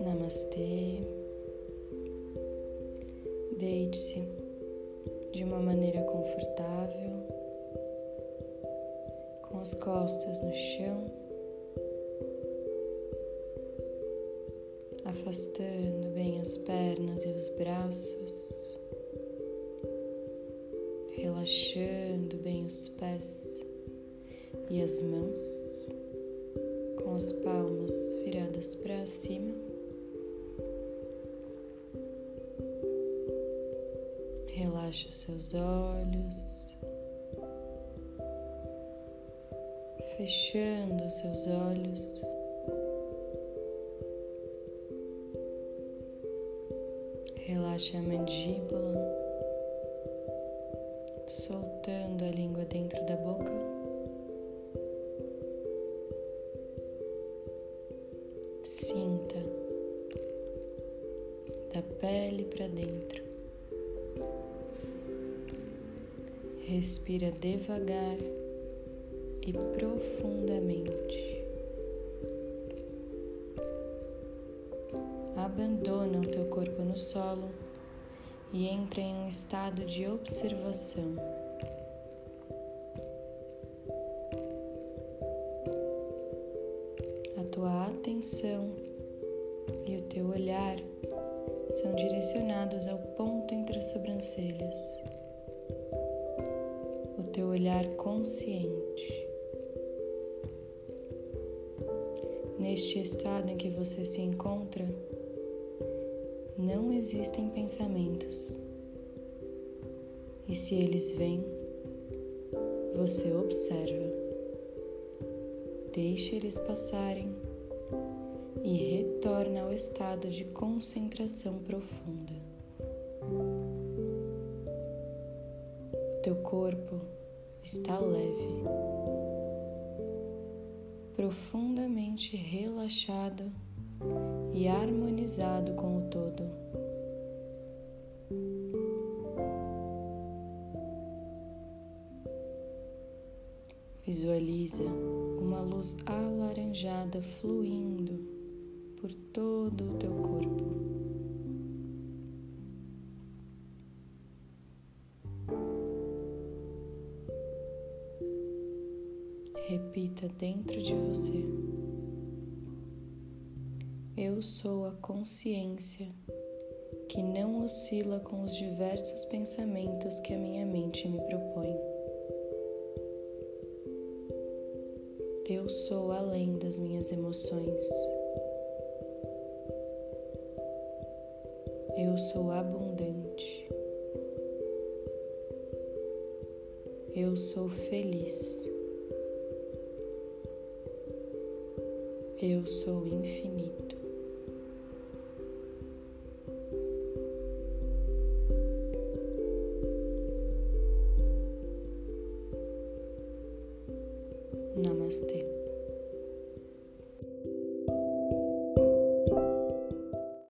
Namastê. Deite-se de uma maneira confortável, com as costas no chão, afastando bem as pernas e os braços, relaxando bem os pés e as mãos, com as palmas viradas para cima. Relaxe os seus olhos, fechando os seus olhos. Relaxe a mandíbula, soltando a língua dentro da boca. Sinta da pele para dentro. Respira devagar e profundamente. Abandona o teu corpo no solo e entra em um estado de observação. Atenção e o teu olhar são direcionados ao ponto entre as sobrancelhas teu olhar consciente. Neste estado em que você se encontra, não existem pensamentos. E se eles vêm, você observa, deixa eles passarem e retorna ao estado de concentração profunda. Teu corpo está leve, profundamente relaxado e harmonizado com o todo. Visualiza uma luz alaranjada fluindo por todo o teu corpo. Repita dentro de você. Eu sou a consciência que não oscila com os diversos pensamentos que a minha mente me propõe. Eu sou além das minhas emoções. Eu sou abundante. Eu sou feliz. Eu sou infinito. Namastê.